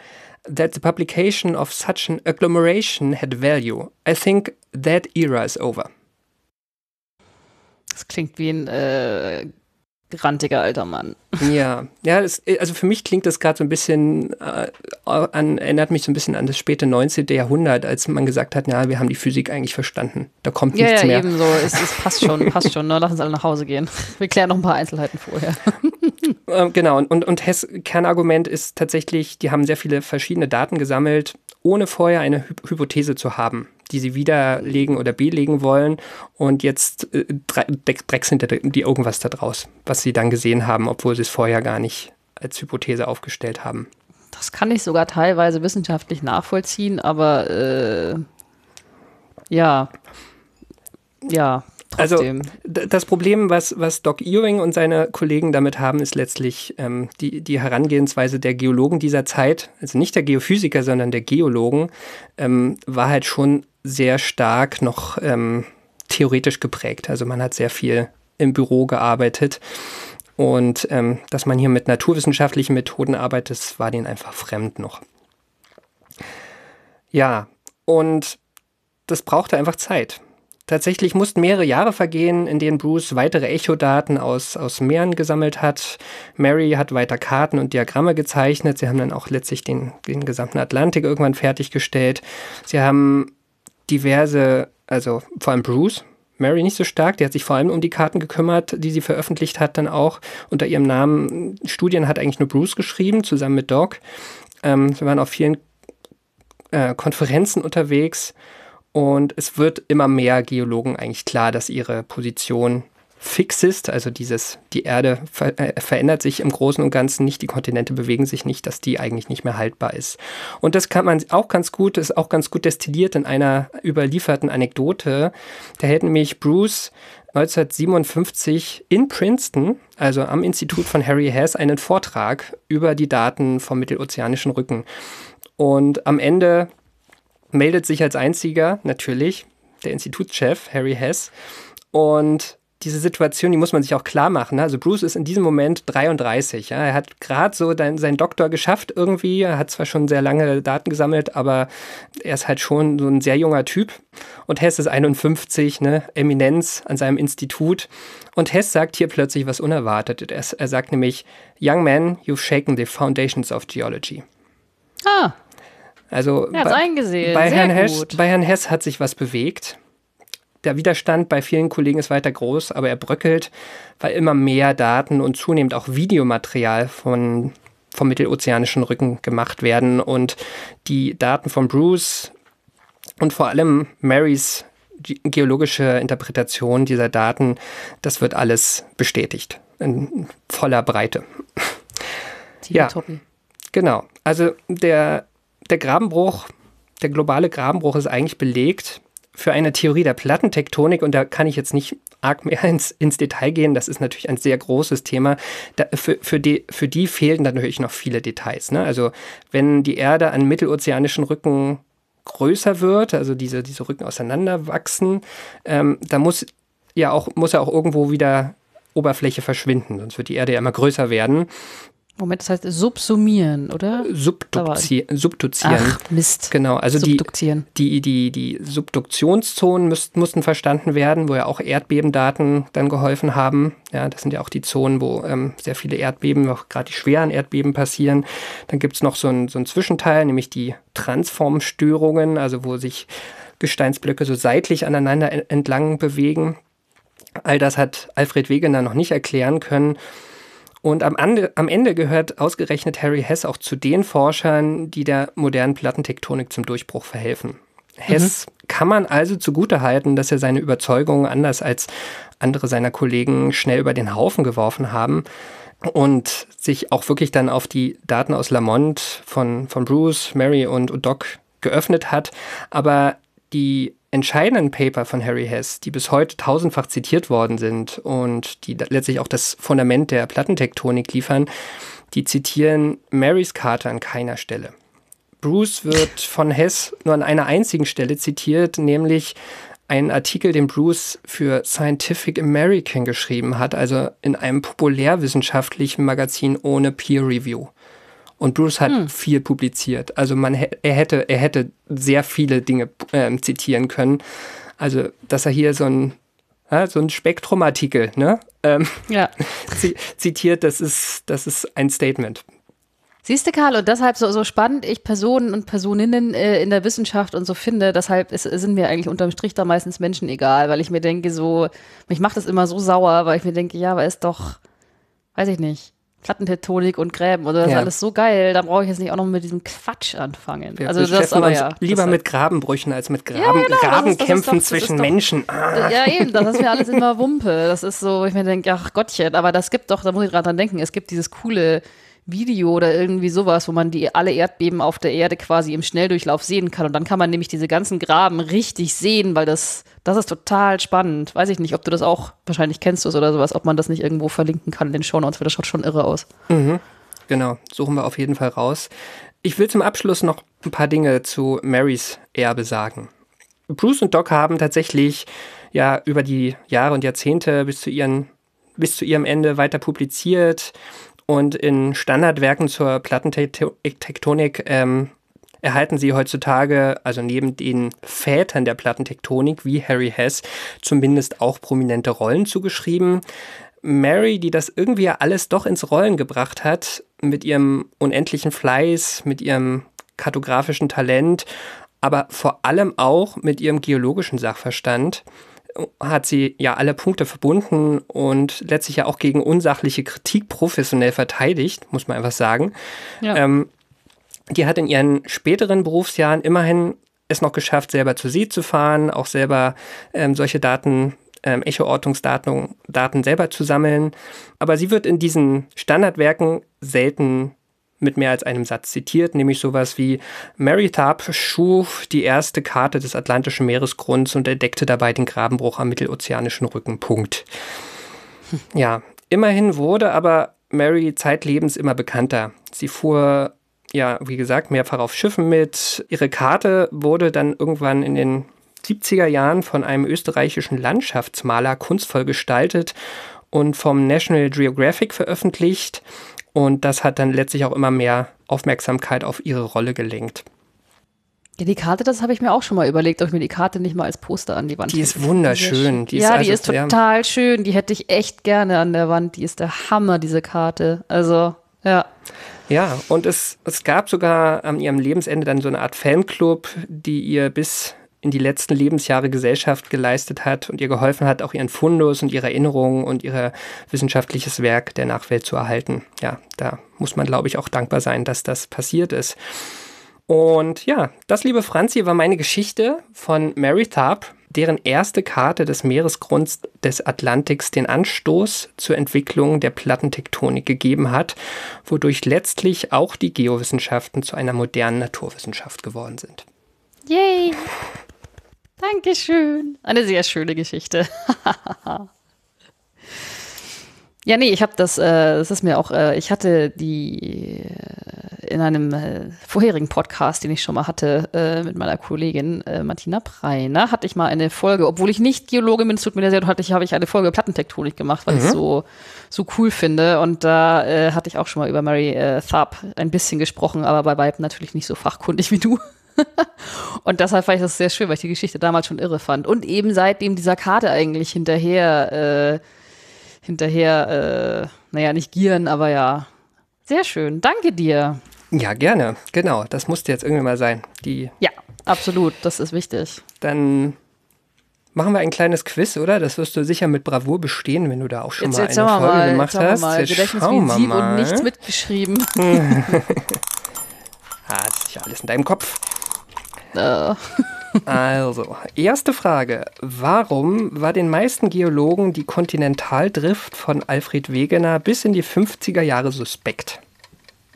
that the publication of such an agglomeration had value. I think that era is over. Das klingt wie ein äh, grantiger alter Mann. Ja, ja, das, also für mich klingt das gerade so ein bisschen äh, an, erinnert mich so ein bisschen an das späte 19. Jahrhundert, als man gesagt hat, ja, wir haben die Physik eigentlich verstanden. Da kommt Ja, nichts ja, mehr. ebenso. Es, es passt schon, [LAUGHS] passt schon. Ne? Lass uns alle nach Hause gehen. Wir klären noch ein paar Einzelheiten vorher. Ähm, genau, und, und, und Hess Kernargument ist tatsächlich, die haben sehr viele verschiedene Daten gesammelt, ohne vorher eine Hy Hypothese zu haben, die sie widerlegen oder belegen wollen. Und jetzt äh, dre- Dreck- Drecks hinter die irgendwas da draus, was sie dann gesehen haben, obwohl sie es vorher gar nicht als Hypothese aufgestellt haben. Das kann ich sogar teilweise wissenschaftlich nachvollziehen, aber äh, ja. Ja, trotzdem. d- das Problem, was, was Doc Ewing und seine Kollegen damit haben, ist letztlich ähm, die, die Herangehensweise der Geologen dieser Zeit, also nicht der Geophysiker, sondern der Geologen, ähm, war halt schon sehr stark noch ähm, theoretisch geprägt. Also man hat sehr viel im Büro gearbeitet und ähm, dass man hier mit naturwissenschaftlichen Methoden arbeitet, das war denen einfach fremd noch. Ja, und das brauchte einfach Zeit. Tatsächlich mussten mehrere Jahre vergehen, in denen Bruce weitere Echodaten aus, aus Meeren gesammelt hat. Mary hat weiter Karten und Diagramme gezeichnet. Sie haben dann auch letztlich den, den gesamten Atlantik irgendwann fertiggestellt. Sie haben diverse, also vor allem Bruce, Mary nicht so stark, die hat sich vor allem um die Karten gekümmert, die sie veröffentlicht hat, dann auch unter ihrem Namen. Studien hat eigentlich nur Bruce geschrieben, zusammen mit Doc. Ähm, sie waren auf vielen äh, Konferenzen unterwegs und es wird immer mehr Geologen eigentlich klar, dass ihre Position fix ist, also dieses, die Erde ver äh, verändert sich im Großen und Ganzen nicht, die Kontinente bewegen sich nicht, dass die eigentlich nicht mehr haltbar ist. Und das kann man auch ganz gut, ist auch ganz gut destilliert in einer überlieferten Anekdote. Da hält nämlich Bruce 1957 in Princeton, also am Institut von Harry Hess, einen Vortrag über die Daten vom mittelozeanischen Rücken. Und am Ende meldet sich als einziger natürlich der Institutschef Harry Hess und diese Situation, die muss man sich auch klar machen. Ne? Also Bruce ist in diesem Moment 33. Ja? Er hat gerade so seinen Doktor geschafft irgendwie. Er hat zwar schon sehr lange Daten gesammelt, aber er ist halt schon so ein sehr junger Typ. Und Hess ist 51, ne? Eminenz an seinem Institut. Und Hess sagt hier plötzlich was Unerwartetes. Er sagt nämlich, Young man, you've shaken the foundations of geology. Ah. Also bei, eingesehen. Bei, Herrn. Hess, bei Herrn Hess hat sich was bewegt der Widerstand bei vielen Kollegen ist weiter groß, aber er bröckelt, weil immer mehr Daten und zunehmend auch Videomaterial von, vom mittelozeanischen Rücken gemacht werden und die Daten von Bruce und vor allem Marys geologische Interpretation dieser Daten, das wird alles bestätigt in voller Breite. Ja, genau. Also der, der Grabenbruch, der globale Grabenbruch ist eigentlich belegt für eine Theorie der Plattentektonik, und da kann ich jetzt nicht arg mehr [LAUGHS] ins, ins Detail gehen, das ist natürlich ein sehr großes Thema, da, für, für, die, für die fehlen natürlich noch viele Details. Ne? Also wenn die Erde an mittelozeanischen Rücken größer wird, also diese, diese Rücken auseinanderwachsen, ähm, da muss ja auch, muss ja auch irgendwo wieder Oberfläche verschwinden, sonst wird die Erde ja immer größer werden. Moment, das heißt subsumieren, oder? Subduzi subduzieren. Ach, Mist. Genau, also die, die, die, die Subduktionszonen müsst, mussten verstanden werden, wo ja auch Erdbebendaten dann geholfen haben. Ja, das sind ja auch die Zonen, wo ähm, sehr viele Erdbeben, auch gerade die schweren Erdbeben passieren. Dann gibt es noch so ein, so ein Zwischenteil, nämlich die Transformstörungen, also wo sich Gesteinsblöcke so seitlich aneinander entlang bewegen. All das hat Alfred Wegener noch nicht erklären können. Und am, Ande, am Ende gehört ausgerechnet Harry Hess auch zu den Forschern, die der modernen Plattentektonik zum Durchbruch verhelfen. Hess mhm. kann man also zugutehalten, dass er seine Überzeugungen anders als andere seiner Kollegen schnell über den Haufen geworfen haben und sich auch wirklich dann auf die Daten aus Lamont von, von Bruce, Mary und, und Doc geöffnet hat. Aber die entscheidenden Paper von Harry Hess, die bis heute tausendfach zitiert worden sind und die letztlich auch das Fundament der Plattentektonik liefern, die zitieren Marys Karte an keiner Stelle. Bruce wird von Hess nur an einer einzigen Stelle zitiert, nämlich einen Artikel, den Bruce für Scientific American geschrieben hat, also in einem populärwissenschaftlichen Magazin ohne Peer Review. Und Bruce hat hm. viel publiziert. Also man, er hätte, er hätte sehr viele Dinge äh, zitieren können. Also, dass er hier so ein, ja, so ein Spektrumartikel, ne? Ähm, ja. [LAUGHS] zitiert, das ist, das ist ein Statement. Siehst du, Karl, und deshalb so, so spannend ich Personen und Personinnen äh, in der Wissenschaft und so finde, deshalb ist, sind mir eigentlich unterm Strich da meistens Menschen egal, weil ich mir denke, so, mich macht das immer so sauer, weil ich mir denke, ja, aber ist doch, weiß ich nicht, Plattentektonik und Gräben oder das ja. ist alles so geil, da brauche ich jetzt nicht auch noch mit diesem Quatsch anfangen. Wir also das aber ja. Lieber mit Grabenbrüchen als mit Graben, ja, genau, Grabenkämpfen das ist, das ist doch, zwischen doch, Menschen. Ah. Ja, eben, das ist mir alles immer Wumpe. Das ist so, ich mir denke, ach Gottchen, aber das gibt doch, da muss ich gerade dran denken, es gibt dieses coole Video oder irgendwie sowas, wo man die alle Erdbeben auf der Erde quasi im Schnelldurchlauf sehen kann. Und dann kann man nämlich diese ganzen Graben richtig sehen, weil das, das ist total spannend. Weiß ich nicht, ob du das auch, wahrscheinlich kennst du es oder sowas, ob man das nicht irgendwo verlinken kann in den Shownotes, weil das schaut schon irre aus. Mhm. Genau, suchen wir auf jeden Fall raus. Ich will zum Abschluss noch ein paar Dinge zu Marys Erbe sagen. Bruce und Doc haben tatsächlich ja über die Jahre und Jahrzehnte bis zu ihren bis zu ihrem Ende weiter publiziert, und in Standardwerken zur Plattentektonik ähm, erhalten sie heutzutage, also neben den Vätern der Plattentektonik wie Harry Hess, zumindest auch prominente Rollen zugeschrieben. Mary, die das irgendwie alles doch ins Rollen gebracht hat, mit ihrem unendlichen Fleiß, mit ihrem kartografischen Talent, aber vor allem auch mit ihrem geologischen Sachverstand, hat sie ja alle Punkte verbunden und letztlich ja auch gegen unsachliche Kritik professionell verteidigt, muss man einfach sagen. Ja. Ähm, die hat in ihren späteren Berufsjahren immerhin es noch geschafft, selber zu See zu fahren, auch selber ähm, solche Daten ähm, Echo-Ortungsdaten Daten selber zu sammeln. Aber sie wird in diesen Standardwerken selten mit mehr als einem Satz zitiert, nämlich sowas wie Mary Tharp schuf die erste Karte des Atlantischen Meeresgrunds und entdeckte dabei den Grabenbruch am mittelozeanischen Rücken. Punkt. Ja, immerhin wurde aber Mary zeitlebens immer bekannter. Sie fuhr ja, wie gesagt, mehrfach auf Schiffen mit. Ihre Karte wurde dann irgendwann in den 70er Jahren von einem österreichischen Landschaftsmaler kunstvoll gestaltet und vom National Geographic veröffentlicht. Und das hat dann letztlich auch immer mehr Aufmerksamkeit auf ihre Rolle gelenkt. Ja, die Karte, das habe ich mir auch schon mal überlegt, ob ich mir die Karte nicht mal als Poster an die Wand Die ist wunderschön. Die ist ja, also die ist total schön. Die hätte ich echt gerne an der Wand. Die ist der Hammer, diese Karte. Also, ja. Ja, und es, es gab sogar an ihrem Lebensende dann so eine Art Fanclub, die ihr bis in die letzten Lebensjahre Gesellschaft geleistet hat und ihr geholfen hat, auch ihren Fundus und ihre Erinnerungen und ihr wissenschaftliches Werk der Nachwelt zu erhalten. Ja, da muss man, glaube ich, auch dankbar sein, dass das passiert ist. Und ja, das, liebe Franzi, war meine Geschichte von Mary Tharp, deren erste Karte des Meeresgrunds des Atlantiks den Anstoß zur Entwicklung der Plattentektonik gegeben hat, wodurch letztlich auch die Geowissenschaften zu einer modernen Naturwissenschaft geworden sind. Yay! Dankeschön. Eine sehr schöne Geschichte. [LAUGHS] ja, nee, ich habe das, äh, das ist mir auch, äh, ich hatte die äh, in einem äh, vorherigen Podcast, den ich schon mal hatte äh, mit meiner Kollegin äh, Martina Preiner, hatte ich mal eine Folge, obwohl ich nicht Geologe bin, es tut mir sehr leid, hatte habe ich eine Folge Plattentektonik gemacht, weil mhm. ich so so cool finde und da hatte ich auch schon mal über Mary Tharp ein bisschen gesprochen, aber bei Weitem natürlich nicht so fachkundig wie du. [LAUGHS] und deshalb fand ich das sehr schön, weil ich die Geschichte damals schon irre fand. Und eben seitdem dieser Karte eigentlich hinterher, äh, hinterher, äh, naja, nicht gieren, aber ja. Sehr schön. Danke dir. Ja, gerne. Genau. Das musste jetzt irgendwie mal sein. Die ja, absolut. Das ist wichtig. Dann machen wir ein kleines Quiz, oder? Das wirst du sicher mit Bravour bestehen, wenn du da auch schon jetzt, mal jetzt eine Folge mal, gemacht hast. Mal. Jetzt Gedächtnis wie ein Sieb und nichts mitgeschrieben. ah, das ist ja alles in deinem Kopf. [LAUGHS] also, erste Frage. Warum war den meisten Geologen die Kontinentaldrift von Alfred Wegener bis in die 50er Jahre suspekt?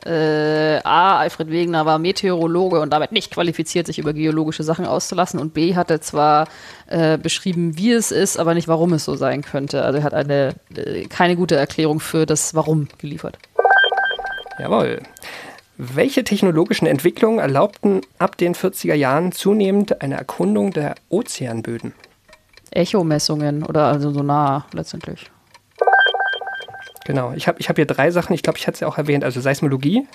Äh, A, Alfred Wegener war Meteorologe und damit nicht qualifiziert, sich über geologische Sachen auszulassen. Und B, hatte zwar äh, beschrieben, wie es ist, aber nicht, warum es so sein könnte. Also er hat eine, äh, keine gute Erklärung für das Warum geliefert. Jawohl. Welche technologischen Entwicklungen erlaubten ab den 40er Jahren zunehmend eine Erkundung der Ozeanböden? Echomessungen oder also so nah letztendlich. Genau, ich habe ich hab hier drei Sachen, ich glaube, ich hatte es ja auch erwähnt, also Seismologie,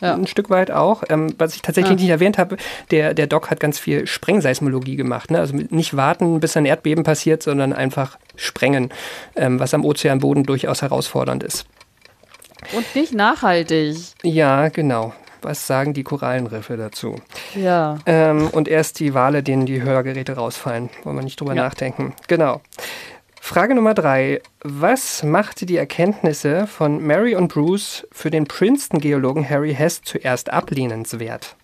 ja. ein Stück weit auch. Ähm, was ich tatsächlich ja. nicht erwähnt habe, der, der Doc hat ganz viel Sprengseismologie gemacht. Ne? Also nicht warten, bis ein Erdbeben passiert, sondern einfach sprengen, ähm, was am Ozeanboden durchaus herausfordernd ist. Und nicht nachhaltig. Ja, genau. Was sagen die Korallenriffe dazu? Ja. Ähm, und erst die Wale, denen die Hörgeräte rausfallen. Wollen wir nicht drüber ja. nachdenken. Genau. Frage Nummer drei. Was machte die Erkenntnisse von Mary und Bruce für den Princeton-Geologen Harry Hess zuerst ablehnenswert?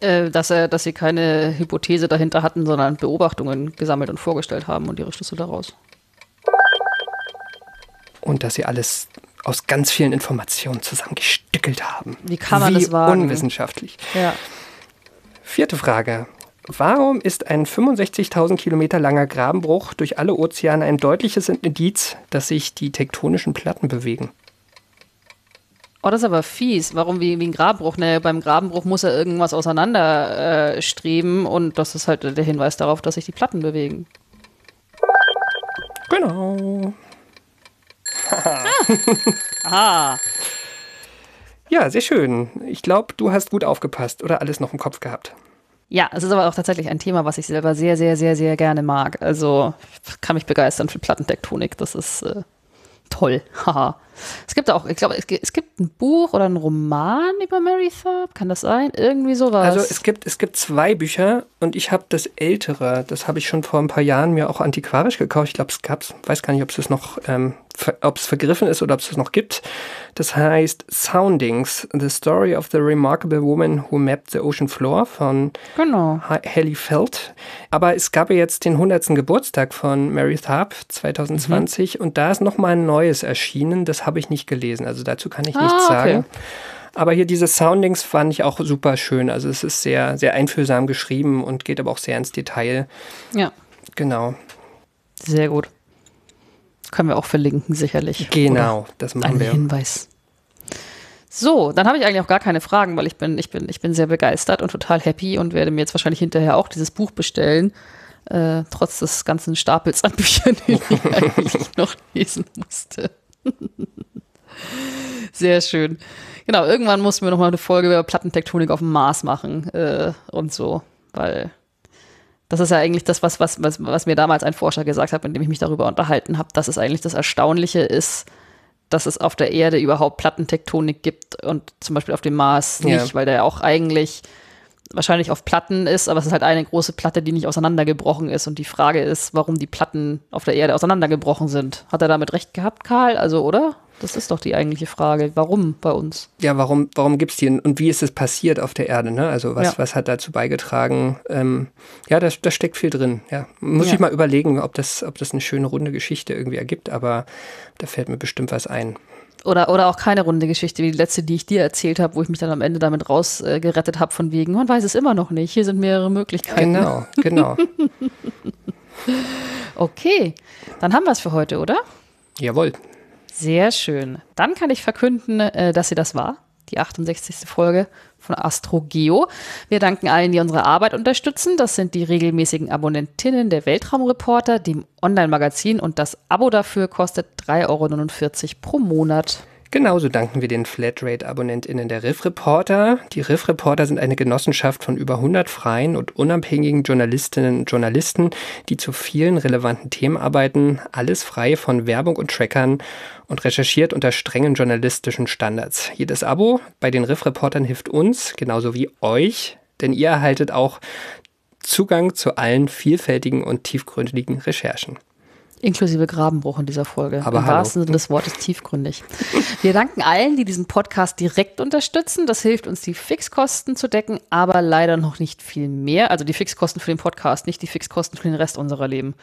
Äh, dass, er, dass sie keine Hypothese dahinter hatten, sondern Beobachtungen gesammelt und vorgestellt haben und ihre Schlüsse daraus. Und dass sie alles aus ganz vielen Informationen zusammengestückelt haben. Wie kann man Wie das wagen? Unwissenschaftlich. Ja. Vierte Frage. Warum ist ein 65.000 Kilometer langer Grabenbruch durch alle Ozeane ein deutliches Indiz, dass sich die tektonischen Platten bewegen? Oh, das ist aber fies. Warum wie, wie ein Grabenbruch? Naja, beim Grabenbruch muss er irgendwas auseinanderstreben äh, und das ist halt der Hinweis darauf, dass sich die Platten bewegen. Genau. [LAUGHS] [LAUGHS] Aha. Ja, sehr schön. Ich glaube, du hast gut aufgepasst oder alles noch im Kopf gehabt. Ja, es ist aber auch tatsächlich ein Thema, was ich selber sehr, sehr, sehr, sehr gerne mag. Also kann mich begeistern für Plattentektonik. Das ist äh, toll. [LAUGHS] Haha. Es gibt auch, ich glaube, es, gibt ein Buch oder einen Roman über Mary Thorpe. Kann das sein? Irgendwie sowas. Also es gibt, es gibt zwei Bücher und ich habe das ältere. Das habe ich schon vor ein paar Jahren mir auch antiquarisch gekauft. Ich glaube, es gab es, weiß gar nicht, ob es das noch ähm, ob es vergriffen ist oder ob es es noch gibt. Das heißt Soundings, The Story of the Remarkable Woman Who Mapped the Ocean Floor von Genau. Ha- Haley Feld. Aber es gab ja jetzt den 100. Geburtstag von Mary Tharp 2020 und da ist nochmal ein neues erschienen. Das habe ich nicht gelesen, also dazu kann ich Ah, nichts okay. sagen. Aber hier diese Soundings fand ich auch super schön. Also es ist sehr, sehr einfühlsam geschrieben und geht aber auch sehr ins Detail. Ja, Genau. sehr gut. Können wir auch verlinken, sicherlich. Genau, das Oder machen ein wir. Hinweis. So, dann habe ich eigentlich auch gar keine Fragen, weil ich bin, ich bin, ich bin sehr begeistert und total happy und werde mir jetzt wahrscheinlich hinterher auch dieses Buch bestellen. Äh, trotz des ganzen Stapels an Büchern, [LAUGHS] die ich eigentlich noch lesen musste. [LAUGHS] Sehr schön. Genau, irgendwann mussten wir noch mal eine Folge über Plattentektonik auf dem Mars machen äh, und so, weil das ist ja eigentlich das, was, was, was, was mir damals ein Forscher gesagt hat, mit dem ich mich darüber unterhalten habe, dass es eigentlich das Erstaunliche ist, dass es auf der Erde überhaupt Plattentektonik gibt und zum Beispiel auf dem Mars Ja. nicht, weil der ja auch eigentlich wahrscheinlich auf Platten ist, aber es ist halt eine große Platte, die nicht auseinandergebrochen ist. Und die Frage ist, warum die Platten auf der Erde auseinandergebrochen sind. Hat er damit recht gehabt, Karl? Also, oder? Das ist doch die eigentliche Frage. Warum bei uns? Ja, warum, warum gibt es die und wie ist es passiert auf der Erde? Ne? Also was, Ja. was hat dazu beigetragen? Ähm, ja, da, da steckt viel drin. Ja. Muss Ja. ich mal überlegen, ob das, ob das eine schöne runde Geschichte irgendwie ergibt, aber da fällt mir bestimmt was ein. Oder, oder auch keine runde Geschichte wie die letzte, die ich dir erzählt habe, wo ich mich dann am Ende damit rausgerettet äh, habe von wegen, man weiß es immer noch nicht. Hier sind mehrere Möglichkeiten. Genau, genau. [LAUGHS] Okay, dann haben wir es für heute, oder? Jawohl. Sehr schön. Dann kann ich verkünden, äh, dass sie das war. Die 68. Folge von AstroGeo. Wir danken allen, die unsere Arbeit unterstützen. Das sind die regelmäßigen Abonnentinnen der Weltraumreporter, dem Online-Magazin und das Abo dafür kostet 3,49 Euro pro Monat. Genauso danken wir den Flatrate-AbonnentInnen der Riff Reporter. Die Riff Reporter sind eine Genossenschaft von über 100 freien und unabhängigen Journalistinnen und Journalisten, die zu vielen relevanten Themen arbeiten, alles frei von Werbung und Trackern und recherchiert unter strengen journalistischen Standards. Jedes Abo bei den Riff Reportern hilft uns, genauso wie euch, denn ihr erhaltet auch Zugang zu allen vielfältigen und tiefgründigen Recherchen. Inklusive Grabenbruch in dieser Folge. Aber Im hallo. wahrsten Sinne des Wortes tiefgründig. Wir danken allen, die diesen Podcast direkt unterstützen. Das hilft uns, die Fixkosten zu decken, aber leider noch nicht viel mehr. Also die Fixkosten für den Podcast, nicht die Fixkosten für den Rest unserer Leben.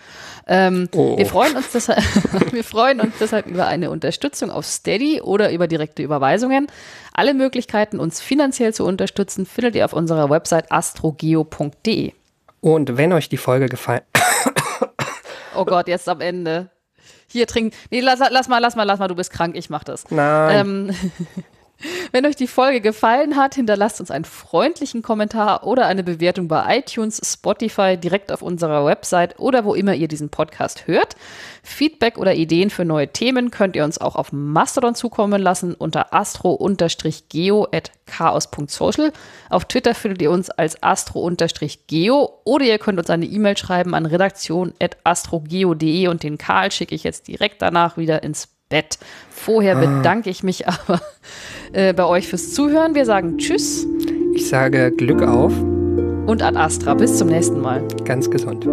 Ähm, Oh. wir, freuen uns deshalb, [LAUGHS] wir freuen uns deshalb über eine Unterstützung auf Steady oder über direkte Überweisungen. Alle Möglichkeiten, uns finanziell zu unterstützen, findet ihr auf unserer Website astrogeo.de. Und wenn euch die Folge gefallen Oh Gott, jetzt am Ende. Hier trinken. Nee, lass, lass mal, lass mal, lass mal, du bist krank, ich mach das. Nein. Ähm, [LAUGHS] wenn euch die Folge gefallen hat, hinterlasst uns einen freundlichen Kommentar oder eine Bewertung bei iTunes, Spotify, direkt auf unserer Website oder wo immer ihr diesen Podcast hört. Feedback oder Ideen für neue Themen könnt ihr uns auch auf Mastodon zukommen lassen unter astro-geo.chaos.social. Auf Twitter findet ihr uns als astro-geo oder ihr könnt uns eine E-Mail schreiben an redaktion.astrogeo.de und den Karl schicke ich jetzt direkt danach wieder ins Bett. Vorher bedanke ich mich [LAUGHS] aber äh, bei euch fürs Zuhören. Wir sagen Tschüss Ich sage Glück auf, und ad astra. Bis zum nächsten Mal. ganz gesund.